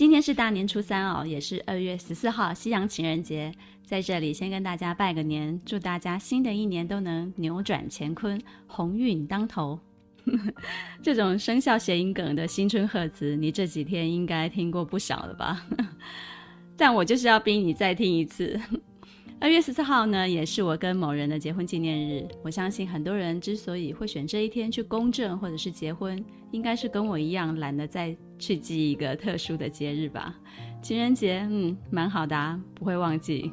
今天是大年初三哦，也是二月十四号，西洋情人节。在这里先跟大家拜个年，祝大家新的一年都能扭转乾坤，鸿运当头。这种生肖谐音梗的新春贺词，你这几天应该听过不少了吧？但我就是要逼你再听一次。二月十四号呢，也是我跟某人的结婚纪念日。我相信很多人之所以会选这一天去公证或者是结婚，应该是跟我一样懒得再去记一个特殊的节日吧。情人节，嗯，蛮好的啊，不会忘记。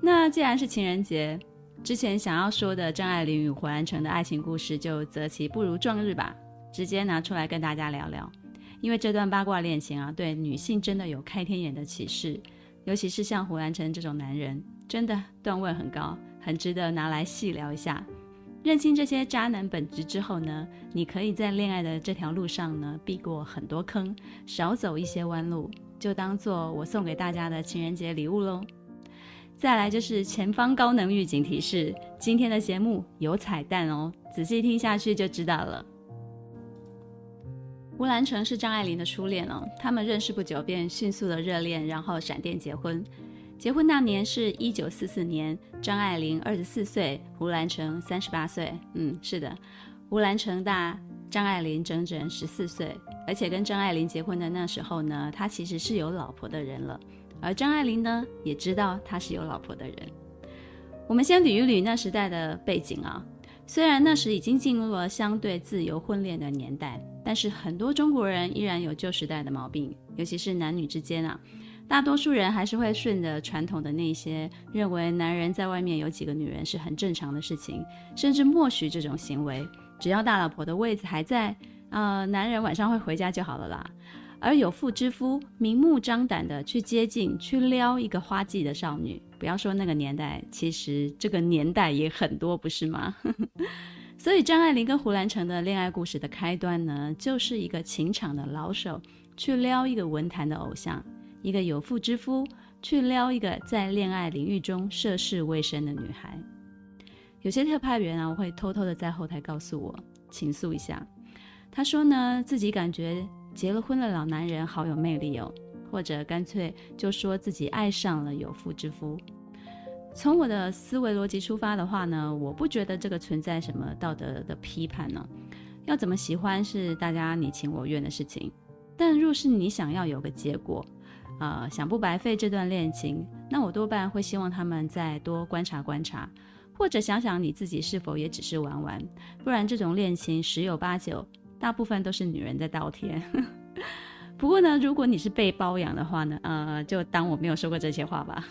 那既然是情人节，之前想要说的张爱玲与胡兰成的爱情故事，就择其不如撞日吧，直接拿出来跟大家聊聊。因为这段八卦恋情啊，对女性真的有开天眼的启示，尤其是像胡兰成这种男人。真的段位很高，很值得拿来细聊一下。认清这些渣男本质之后呢，你可以在恋爱的这条路上呢避过很多坑，少走一些弯路，就当做我送给大家的情人节礼物喽。再来就是前方高能预警提示，今天的节目有彩蛋哦，仔细听下去就知道了。胡兰成是张爱玲的初恋哦，他们认识不久便迅速的热恋，然后闪电结婚。结婚那年是一九四四年，张爱玲二十四岁，胡兰成三十八岁。嗯，是的，胡兰成大张爱玲整整十四岁，而且跟张爱玲结婚的那时候呢，他其实是有老婆的人了，而张爱玲呢也知道他是有老婆的人。我们先捋一捋那时代的背景啊，虽然那时已经进入了相对自由婚恋的年代，但是很多中国人依然有旧时代的毛病，尤其是男女之间啊。大多数人还是会顺着传统的那些，认为男人在外面有几个女人是很正常的事情，甚至默许这种行为。只要大老婆的位子还在，呃，男人晚上会回家就好了啦。而有妇之夫明目张胆的去接近、去撩一个花季的少女，不要说那个年代，其实这个年代也很多，不是吗？所以张爱玲跟胡兰成的恋爱故事的开端呢，就是一个情场的老手去撩一个文坛的偶像。一个有妇之夫去撩一个在恋爱领域中涉世未深的女孩，有些特派员啊，会偷偷的在后台告诉我倾诉一下。他说呢，自己感觉结了婚的老男人好有魅力哦，或者干脆就说自己爱上了有妇之夫。从我的思维逻辑出发的话呢，我不觉得这个存在什么道德的批判呢。要怎么喜欢是大家你情我愿的事情，但若是你想要有个结果。呃，想不白费这段恋情，那我多半会希望他们再多观察观察，或者想想你自己是否也只是玩玩，不然这种恋情十有八九，大部分都是女人在倒贴。不过呢，如果你是被包养的话呢，呃，就当我没有说过这些话吧。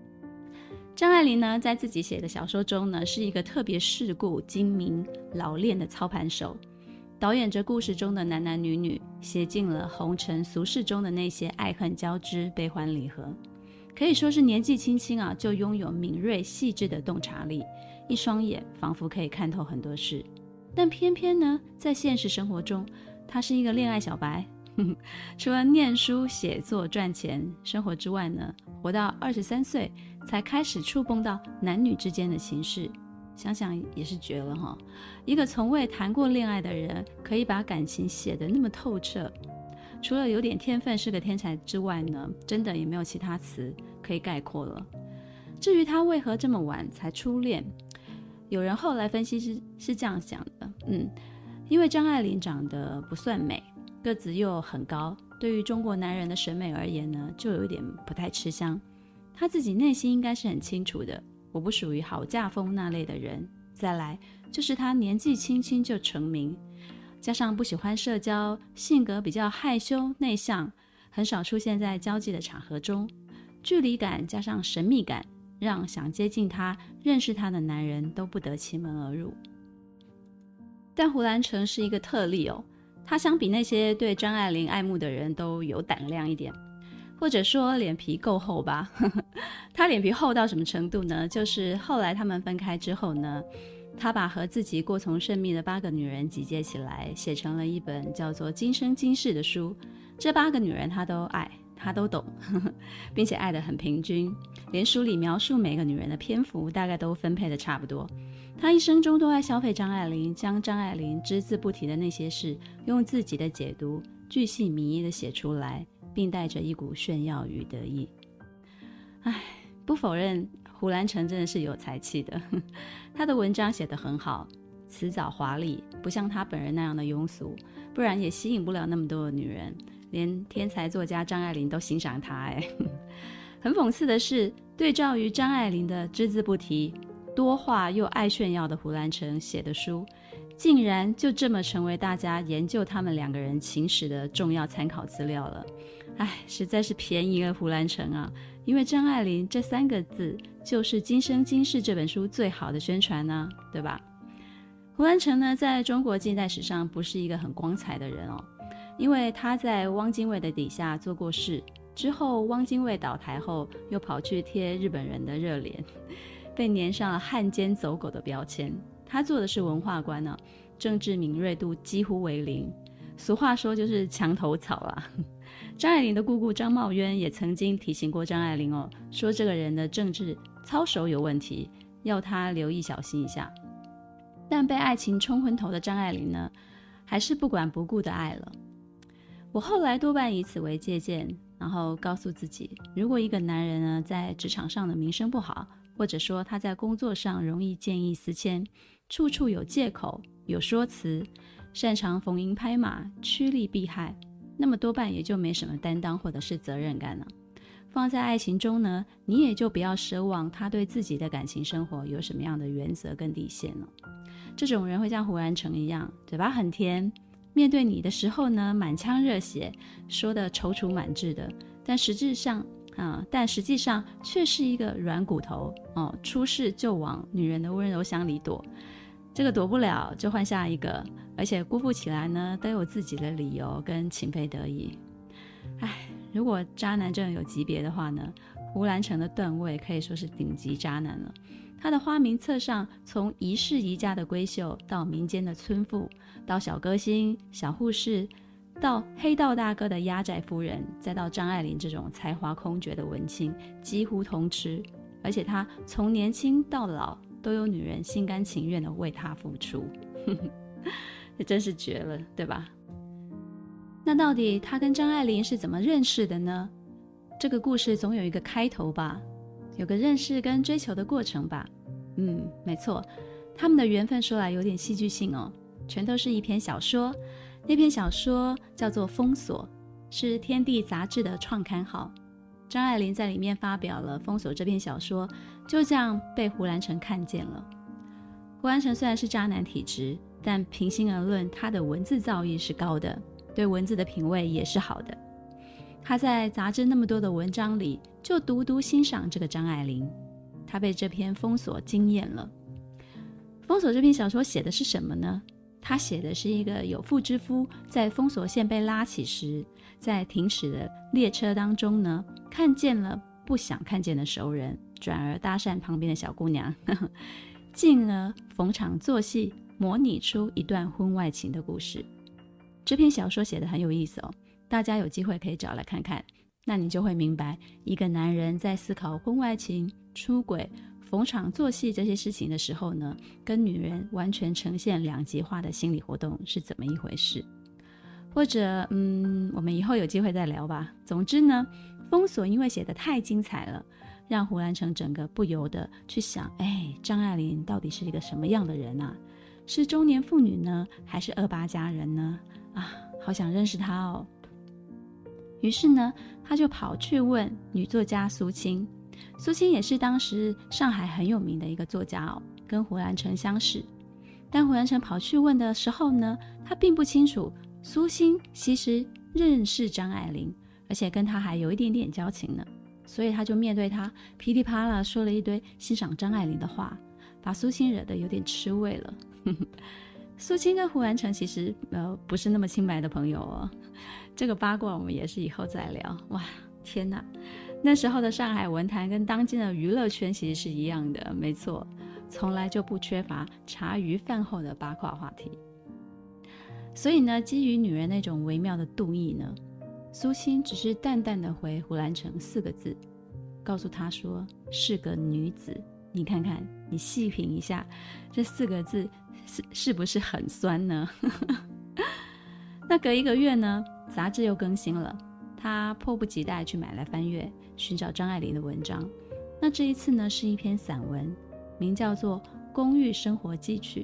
张爱玲呢，在自己写的小说中呢，是一个特别世故、精明、老练的操盘手。导演着故事中的男男女女，写尽了红尘俗世中的那些爱恨交织、悲欢离合，可以说是年纪轻轻啊就拥有敏锐细致的洞察力，一双眼仿佛可以看透很多事。但偏偏呢，在现实生活中，他是一个恋爱小白，呵呵，除了念书、写作、赚钱生活之外呢，活到二十三岁才开始触碰到男女之间的情事。想想也是绝了哈！一个从未谈过恋爱的人，可以把感情写得那么透彻，除了有点天分是个天才之外呢，真的也没有其他词可以概括了。至于他为何这么晚才初恋，有人后来分析是是这样想的，嗯，因为张爱玲长得不算美，个子又很高，对于中国男人的审美而言呢，就有点不太吃香。他自己内心应该是很清楚的。我不属于好嫁风那类的人。再来就是他年纪轻轻就成名，加上不喜欢社交，性格比较害羞内向，很少出现在交际的场合中，距离感加上神秘感，让想接近他、认识他的男人都不得其门而入。但胡兰成是一个特例哦，他相比那些对张爱玲爱慕的人都有胆量一点，或者说脸皮够厚吧。他脸皮厚到什么程度呢？就是后来他们分开之后呢，他把和自己过从甚密的八个女人集结起来，写成了一本叫做《今生今世》的书。这八个女人他都爱，他都懂，并且爱得很平均，连书里描述每个女人的篇幅大概都分配得差不多。他一生中都爱消费张爱玲，将张爱玲只字不提的那些事，用自己的解读，巨细靡遗地写出来。并带着一股炫耀与得意。唉，不否认胡兰成真的是有才气的，他的文章写得很好，辞藻华丽，不像他本人那样的庸俗，不然也吸引不了那么多的女人。连天才作家张爱玲都欣赏他。哎，很讽刺的是，对照于张爱玲的只字不提、多话又爱炫耀的胡兰成写的书，竟然就这么成为大家研究他们两个人情史的重要参考资料了。唉，实在是便宜了胡兰成啊！因为张爱玲这三个字就是《今生今世》这本书最好的宣传呢，对吧？胡兰成呢，在中国近代史上不是一个很光彩的人哦，因为他在汪精卫的底下做过事，之后汪精卫倒台后，又跑去贴日本人的热脸，被粘上了汉奸走狗的标签。他做的是文化官呢，政治敏锐度几乎为零，俗话说就是墙头草啊。张爱玲的姑姑张茂渊也曾经提醒过张爱玲哦，说这个人的政治操守有问题，要她留意小心一下。但被爱情冲昏头的张爱玲呢，还是不管不顾的爱了。我后来多半以此为借鉴，然后告诉自己，如果一个男人呢，在职场上的名声不好，或者说他在工作上容易见异思迁，处处有借口、有说辞，擅长逢迎拍马、趋利避害。那么多半也就没什么担当或者是责任感了。放在爱情中呢，你也就不要奢望他对自己的感情生活有什么样的原则跟底线了。这种人会像胡兰成一样，嘴巴很甜，面对你的时候呢，满腔热血，说得踌躇满志的，但实质上啊，但实际上却是一个软骨头哦，出事就往女人的温柔乡里躲。这个躲不了，就换下一个，而且辜负起来呢，都有自己的理由跟情非得已。唉，如果渣男真的有级别的话呢，胡兰成的段位可以说是顶级渣男了。他的花名册上，从一世宜家的闺秀，到民间的村妇，到小歌星、小护士，到黑道大哥的压寨夫人，再到张爱玲这种才华空绝的文青，几乎通吃。而且他从年轻到老。都有女人心甘情愿的为他付出，这真是绝了，对吧？那到底他跟张爱玲是怎么认识的呢？这个故事总有一个开头吧，有个认识跟追求的过程吧。嗯，没错，他们的缘分说来有点戏剧性哦，全都是一篇小说。那篇小说叫做《封锁》，是《天地》杂志的创刊号。张爱玲在里面发表了《封锁》这篇小说，就这样被胡兰成看见了。胡兰成虽然是渣男体质，但平心而论，他的文字造诣是高的，对文字的品味也是好的。他在杂志那么多的文章里，就独独欣赏这个张爱玲。他被这篇《封锁》惊艳了。《封锁》这篇小说写的是什么呢？他写的是一个有妇之夫在封锁线被拉起时，在停驶的列车当中呢，看见了不想看见的熟人，转而搭讪旁边的小姑娘，呵呵，进而逢场作戏，模拟出一段婚外情的故事。这篇小说写得很有意思哦，大家有机会可以找来看看，那你就会明白，一个男人在思考婚外情、出轨。逢场作戏这些事情的时候呢，跟女人完全呈现两极化的心理活动是怎么一回事？或者，嗯，我们以后有机会再聊吧。总之呢，封锁因为写的太精彩了，让胡兰成整个不由得去想：哎，张爱玲到底是一个什么样的人啊？是中年妇女呢，还是二八佳人呢？啊，好想认识她哦。于是呢，他就跑去问女作家苏青。苏青也是当时上海很有名的一个作家哦，跟胡兰成相识。但胡兰成跑去问的时候呢，他并不清楚苏青其实认识张爱玲，而且跟他还有一点点交情呢。所以他就面对他噼里啪啦说了一堆欣赏张爱玲的话，把苏青惹得有点吃味了。苏青跟胡兰成其实呃不是那么清白的朋友哦，这个八卦我们也是以后再聊。哇。天哪！那时候的上海文坛跟当今的娱乐圈其实是一样的，没错，从来就不缺乏茶余饭后的八卦话题。所以呢，基于女人那种微妙的妒意呢，苏青只是淡淡的回胡兰成四个字，告诉他说是个女子。你看看，你细品一下，这四个字是是不是很酸呢？那隔一个月呢，杂志又更新了，他迫不及待去买来翻阅，寻找张爱玲的文章。那这一次呢，是一篇散文，名叫做《公寓生活记趣》。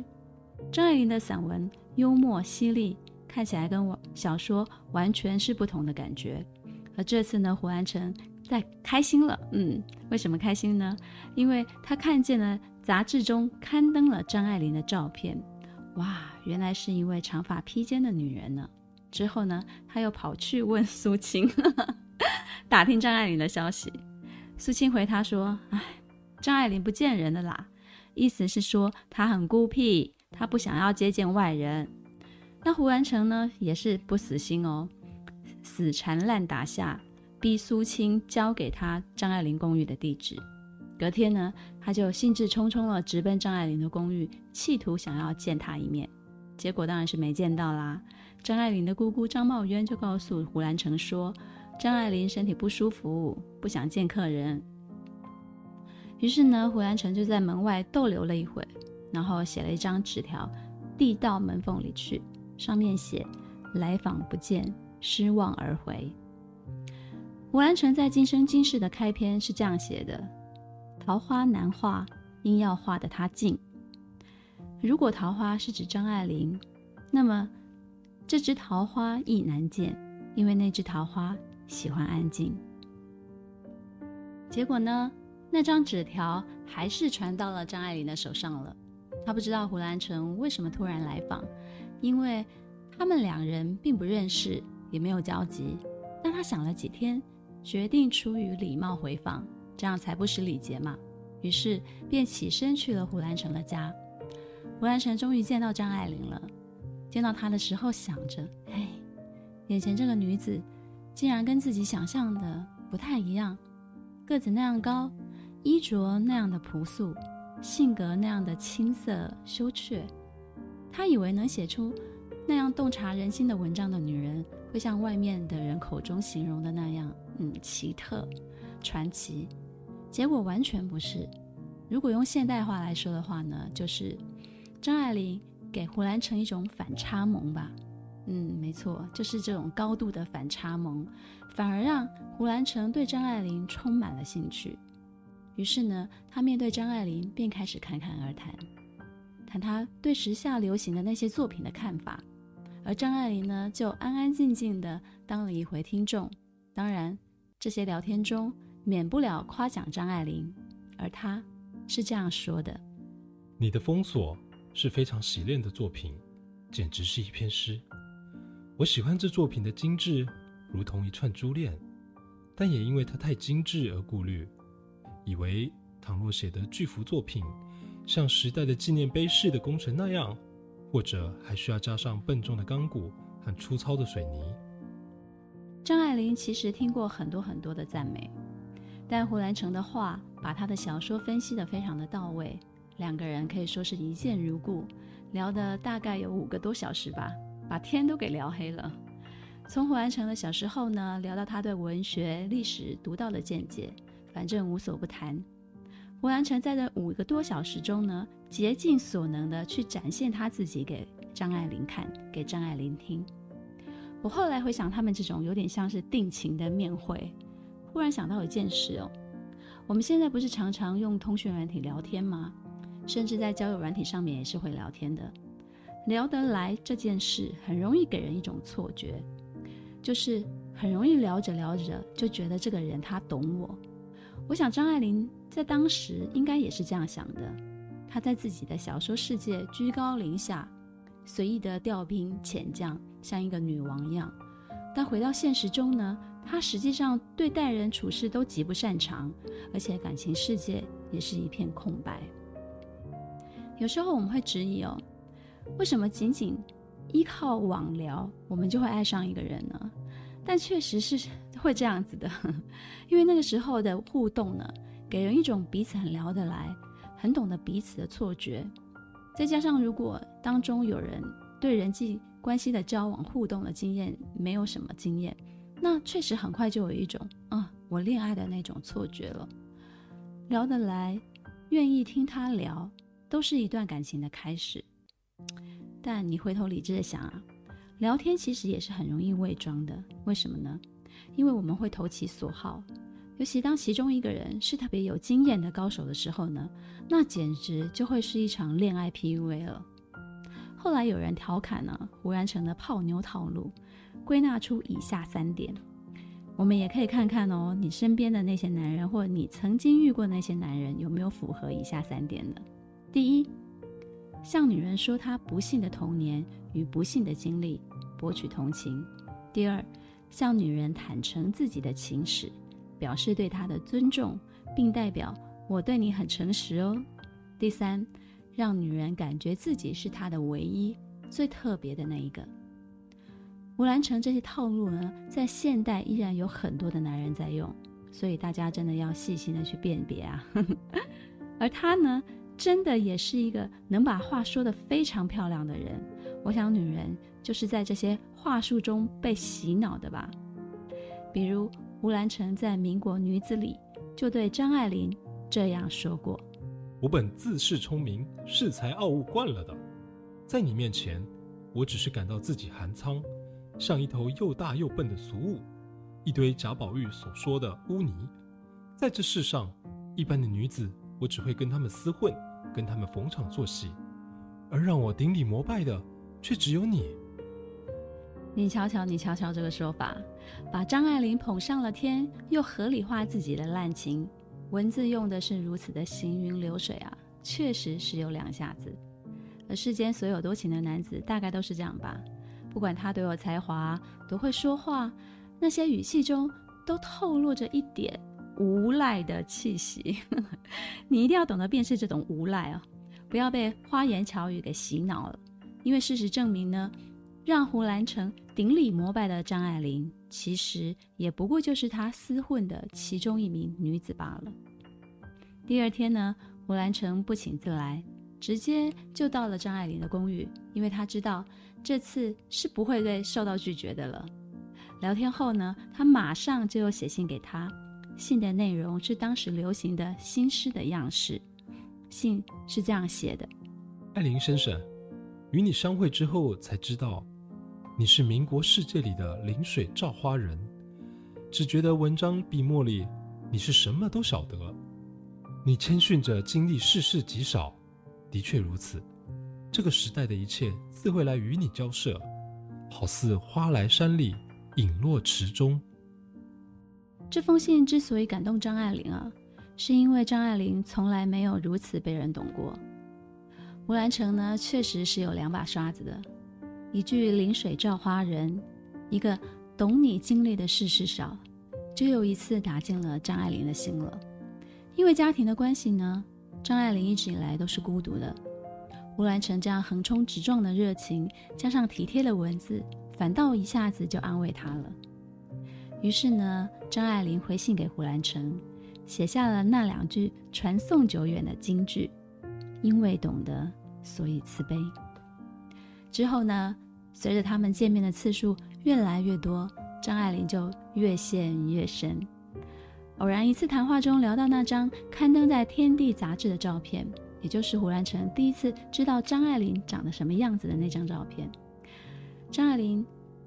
张爱玲的散文幽默犀利，看起来跟我小说完全是不同的感觉。而这次呢，胡兰成在开心了。嗯，为什么开心呢？因为他看见了杂志中刊登了张爱玲的照片。哇，原来是一位长发披肩的女人呢。之后呢，他又跑去问苏青，打听张爱玲的消息。苏青回他说：“哎，张爱玲不见人的啦，意思是说她很孤僻，他不想要接见外人。”那胡兰成呢，也是不死心哦，死缠烂打下，逼苏青交给他张爱玲公寓的地址。隔天呢，他就兴致冲冲地直奔张爱玲的公寓，企图想要见她一面。结果当然是没见到啦。张爱玲的姑姑张茂渊就告诉胡兰成说，张爱玲身体不舒服，不想见客人。于是呢，胡兰成就在门外逗留了一会，然后写了一张纸条递到门缝里去，上面写：“来访不见，失望而回。”胡兰成在《今生今世》的开篇是这样写的：“桃花难画，因要画得它静。如果桃花是指张爱玲，那么这只桃花亦难见，因为那只桃花喜欢安静。”结果呢，那张纸条还是传到了张爱玲的手上了。他不知道胡兰成为什么突然来访，因为他们两人并不认识，也没有交集。但他想了几天。决定出于礼貌回访，这样才不失礼节嘛。于是便起身去了胡兰成的家。胡兰成终于见到张爱玲了。见到她的时候，想着：哎，眼前这个女子，竟然跟自己想象的不太一样。个子那样高，衣着那样的朴素，性格那样的青涩羞怯。他以为能写出那样洞察人心的文章的女人，会像外面的人口中形容的那样。嗯，奇特、传奇，结果完全不是。如果用现代话来说的话呢，就是张爱玲给胡兰成一种反差萌吧。嗯，没错，就是这种高度的反差萌，反而让胡兰成对张爱玲充满了兴趣。于是呢，他面对张爱玲便开始侃侃而谈，谈他对时下流行的那些作品的看法，而张爱玲呢，就安安静静的当了一回听众。当然。这些聊天中免不了夸奖张爱玲，而她是这样说的：“你的封锁是非常洗练的作品，简直是一篇诗。我喜欢这作品的精致，如同一串珠链，但也因为它太精致而顾虑，以为倘若写的巨幅作品，像时代的纪念碑式的工程那样，或者还需要加上笨重的钢骨和粗糙的水泥。”张爱玲其实听过很多很多的赞美，但胡兰成的话把他的小说分析得非常的到位，两个人可以说是一见如故，聊的大概有五个多小时吧，把天都给聊黑了。从胡兰成的小时候呢，聊到他对文学历史独到的见解，反正无所不谈。胡兰成在这五个多小时中呢，竭尽所能的去展现他自己给张爱玲看，给张爱玲听。我后来回想，他们这种有点像是定情的面会，忽然想到一件事哦。我们现在不是常常用通讯软体聊天吗？甚至在交友软体上面也是会聊天的。聊得来这件事，很容易给人一种错觉，就是很容易聊着聊着就觉得这个人他懂我。我想张爱玲在当时应该也是这样想的。她在自己的小说世界居高临下。随意的调兵遣将，像一个女王一样。但回到现实中呢，她实际上对待人处事都极不擅长，而且感情世界也是一片空白。有时候我们会质疑哦，为什么仅仅依靠网聊，我们就会爱上一个人呢？但确实是会这样子的，因为那个时候的互动呢，给人一种彼此很聊得来、很懂得彼此的错觉。再加上如果当中有人对人际关系的交往互动的经验没有什么经验，那确实很快就有一种啊，我恋爱的那种错觉了。聊得来，愿意听他聊，都是一段感情的开始。但你回头理智的想啊，聊天其实也是很容易伪装的。为什么呢？因为我们会投其所好，尤其当其中一个人是特别有经验的高手的时候呢，那简直就会是一场恋爱 PUA 了。后来有人调侃呢，胡然成的泡妞套路，归纳出以下三点。我们也可以看看哦，你身边的那些男人，或你曾经遇过那些男人，有没有符合以下三点呢？第一，向女人说她不幸的童年与不幸的经历，博取同情；第二，向女人坦诚自己的情史，表示对她的尊重，并代表我对你很诚实哦；第三，让女人感觉自己是她的唯一、最特别的那一个。胡兰成这些套路呢，在现代依然有很多的男人在用，所以大家真的要细心的去辨别啊。而他呢，真的也是一个能把话说得非常漂亮的人。我想女人就是在这些话术中被洗脑的吧。比如胡兰成在《民国女子》里就对张爱玲这样说过：“我本自恃聪明，恃才傲物惯了的，在你面前，我只是感到自己寒仓。”像一头又大又笨的俗物，一堆贾宝玉所说的污泥。在这世上，一般的女子，我只会跟他们厮混，跟他们逢场作戏，而让我顶礼膜拜的，却只有你。你瞧瞧，你瞧瞧这个说法，把张爱玲捧上了天，又合理化自己的滥情，文字用的是如此的行云流水啊，确实是有两下子。而世间所有多情的男子，大概都是这样吧。不管他多有才华，多会说话，那些语气中都透露着一点无赖的气息。你一定要懂得辨识这种无赖哦，不要被花言巧语给洗脑了。因为事实证明呢，让胡兰成顶礼膜拜的张爱玲，其实也不过就是他厮混的其中一名女子罢了。第二天呢，胡兰成不请自来，直接就到了张爱玲的公寓，因为他知道。这次是不会被受到拒绝的了。聊天后呢，他马上就有写信给他，信的内容是当时流行的新诗的样式。信是这样写的：“艾琳先生，与你相会之后才知道，你是民国世界里的临水照花人。只觉得文章笔墨里你是什么都晓得。你谦逊着经历世事极少，的确如此。”这个时代的一切自会来与你交涉，好似花来山里，影落池中。这封信之所以感动张爱玲啊，是因为张爱玲从来没有如此被人懂过。吴兰成呢，确实是有两把刷子的，一句“临水照花人”，一个“懂你经历的事事少”，就又一次打进了张爱玲的心了。因为家庭的关系呢，张爱玲一直以来都是孤独的。吴兰成这样横冲直撞的热情，加上体贴的文字，反倒一下子就安慰她了。于是呢，张爱玲回信给胡兰成，写下了那两句传颂久远的金句：“因为懂得，所以慈悲。”之后呢，随着他们见面的次数越来越多，张爱玲就越陷越深。偶然一次谈话中聊到那张刊登在《天地》杂志的照片。也就是胡兰成第一次知道张爱玲长得什么样子的那张照片。张爱玲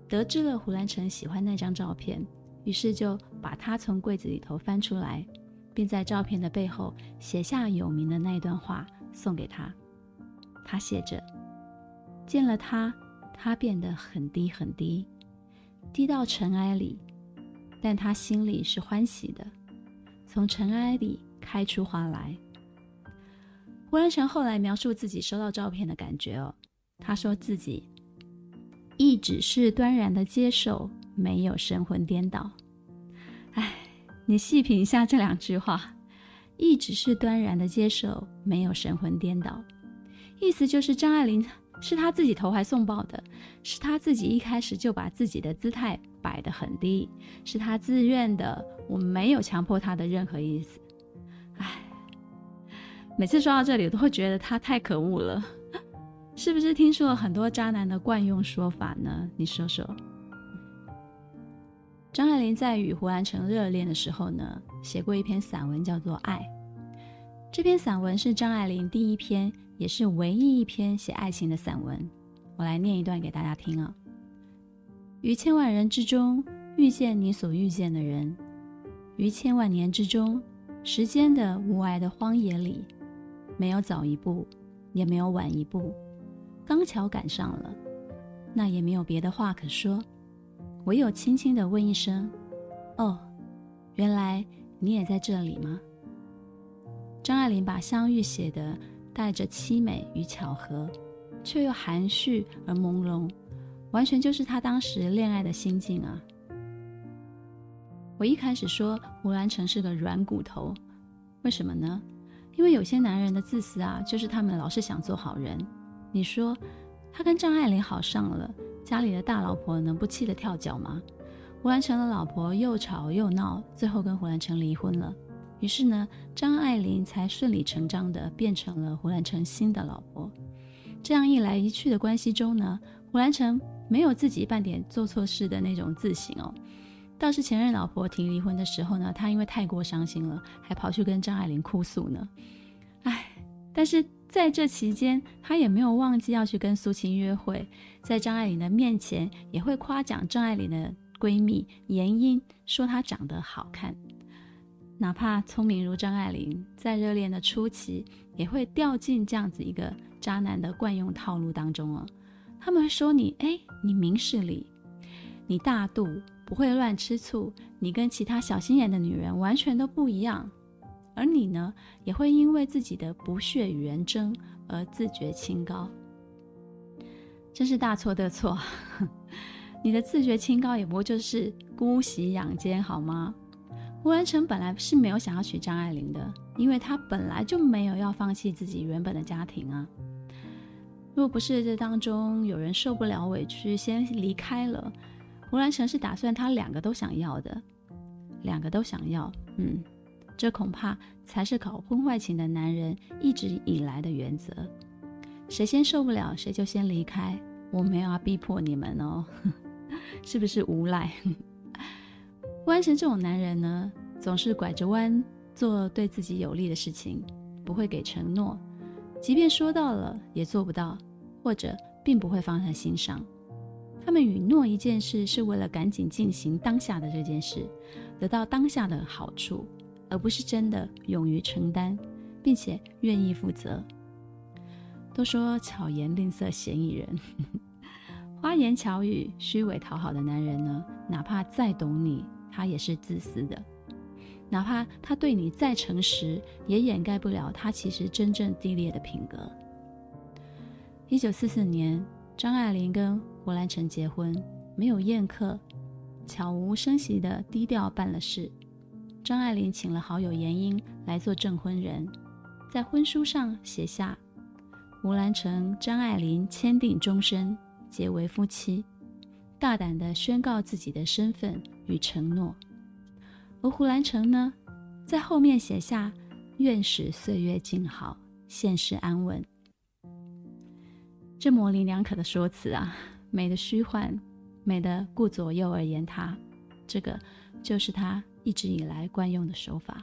得知了胡兰成喜欢那张照片，于是就把他从柜子里头翻出来，并在照片的背后写下有名的那一段话送给他。他写着：“见了他，他变得很低很低，低到尘埃里，但他心里是欢喜的，从尘埃里开出花来。”胡兰成后来描述自己收到照片的感觉哦，他说自己一直是端然的接受，没有神魂颠倒。哎，你细品一下这两句话，一直是端然的接受，没有神魂颠倒，意思就是张爱玲是她自己投怀送抱的，是他自己一开始就把自己的姿态摆得很低，是他自愿的，我没有强迫他的任何意思。哎，每次说到这里，我都会觉得他太可恶了，是不是听说了很多渣男的惯用说法呢？你说说。张爱玲在与胡兰成热恋的时候呢，写过一篇散文，叫做《爱》。这篇散文是张爱玲第一篇，也是唯一一篇写爱情的散文。我来念一段给大家听啊。于千万人之中遇见你所遇见的人，于千万年之中，时间的无涯的荒野里，没有早一步，也没有晚一步，刚巧赶上了，那也没有别的话可说。唯有轻轻地问一声：“哦，原来你也在这里吗？”张爱玲把相遇写的带着凄美与巧合，却又含蓄而朦胧，完全就是她当时恋爱的心境啊！我一开始说胡兰成是个软骨头，为什么呢？因为有些男人的自私啊，就是他们老是想做好人。你说他跟张爱玲好上了？家里的大老婆能不气得跳脚吗？胡兰成的老婆又吵又闹，最后跟胡兰成离婚了。于是呢，张爱玲才顺理成章地变成了胡兰成新的老婆。这样一来一去的关系中呢，胡兰成没有自己半点做错事的那种自省哦，倒是前任老婆提离婚的时候呢，他因为太过伤心了，还跑去跟张爱玲哭诉呢。唉，但是。在这期间，他也没有忘记要去跟苏青约会，在张爱玲的面前也会夸奖张爱玲的闺蜜阎英，说她长得好看。哪怕聪明如张爱玲，在热恋的初期也会掉进这样子一个渣男的惯用套路当中哦。他们会说你，哎，你明事理，你大度，不会乱吃醋，你跟其他小心眼的女人完全都不一样。而你呢，也会因为自己的不屑与人争而自觉清高，真是大错特错。你的自觉清高也不过就是姑息养奸，好吗？胡兰成本来是没有想要娶张爱玲的，因为他本来就没有要放弃自己原本的家庭啊。若不是这当中有人受不了委屈先离开了，胡兰成是打算他两个都想要的，两个都想要，嗯。这恐怕才是搞婚外情的男人一直以来的原则。谁先受不了，谁就先离开。我没有要逼迫你们哦，是不是无赖？胡兰成这种男人呢，总是拐着弯做对自己有利的事情，不会给承诺，即便说到了也做不到，或者并不会放在心上。他们允诺一件事，是为了赶紧进行当下的这件事，得到当下的好处。而不是真的勇于承担，并且愿意负责。都说巧言令色，嫌疑人，花言巧语、虚伪讨好的男人呢，哪怕再懂你，他也是自私的；哪怕他对你再诚实，也掩盖不了他其实真正低劣的品格。一九四四年，张爱玲跟胡兰成结婚，没有宴客，悄无声息地低调办了事。张爱玲请了好友阎英来做证婚人，在婚书上写下“胡兰成、张爱玲签订终身，结为夫妻”，大胆地宣告自己的身份与承诺。而胡兰成呢，在后面写下“愿使岁月静好，现世安稳”。这模棱两可的说辞啊，美的虚幻，美的顾左右而言他，这个就是他。一直以来惯用的手法。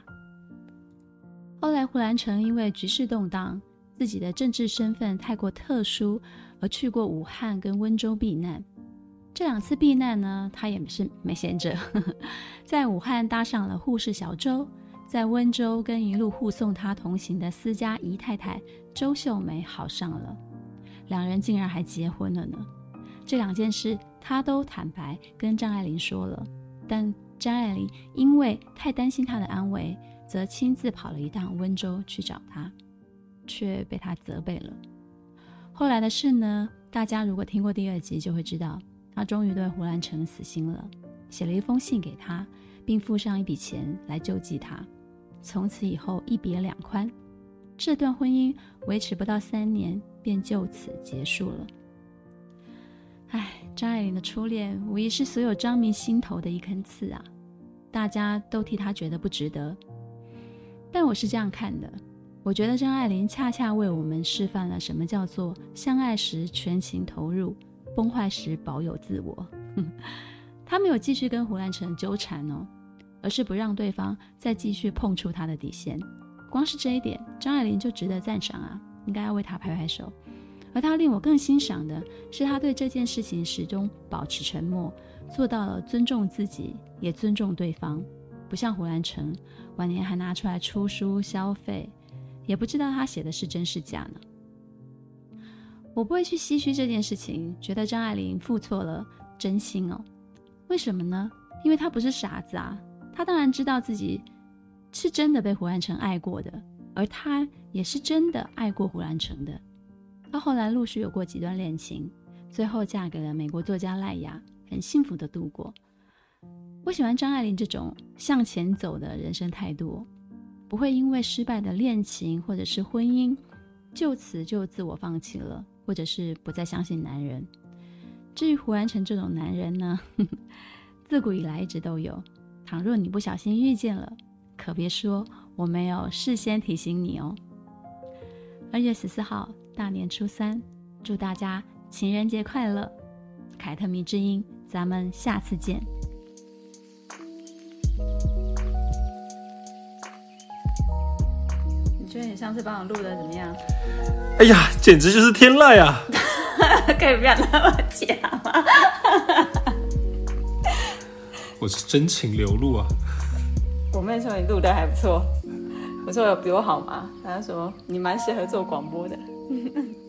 后来，胡兰成因为局势动荡，自己的政治身份太过特殊，而去过武汉跟温州避难。这两次避难呢，他也是没闲着，在武汉搭上了护士小周，在温州跟一路护送他同行的私家姨太太周秀梅好上了，两人竟然还结婚了呢。这两件事他都坦白跟张爱玲说了，但。张爱玲因为太担心他的安危，则亲自跑了一趟温州去找他，却被他责备了。后来的事呢？大家如果听过第二集，就会知道，他终于对胡兰成死心了，写了一封信给他，并付上一笔钱来救济他。从此以后一别两宽，这段婚姻维持不到三年便就此结束了。唉，张爱玲的初恋无疑是所有张迷心头的一根刺啊！大家都替她觉得不值得，但我是这样看的。我觉得张爱玲恰恰为我们示范了什么叫做相爱时全情投入，崩坏时保有自我。她没有继续跟胡兰成纠缠哦，而是不让对方再继续碰触她的底线。光是这一点，张爱玲就值得赞赏啊！应该要为她拍拍手。而他令我更欣赏的是，他对这件事情始终保持沉默，做到了尊重自己，也尊重对方，不像胡兰成晚年还拿出来出书消费。也不知道他写的是真是假呢。我不会去唏嘘这件事情，觉得张爱玲付错了真心哦。为什么呢？因为她不是傻子啊，她当然知道自己是真的被胡兰成爱过的，而她也是真的爱过胡兰成的。她后来陆续有过几段恋情，最后嫁给了美国作家赖雅，很幸福的度过。我喜欢张爱玲这种向前走的人生态度。不会因为失败的恋情或者是婚姻，就此就自我放弃了，或者是不再相信男人。至于胡兰成这种男人呢，自古以来一直都有。倘若你不小心遇见了，可别说我没有事先提醒你哦。二月十四号，大年初三，祝大家情人节快乐！凯特迷之音，咱们下次见。你觉得你上次帮我录的怎么样？哎呀，简直就是天籁啊！可以不要那么讲吗？我是真情流露啊！我妹说你录的还不错，我说有比我好吗？她说你蛮适合做广播的。嗯嗯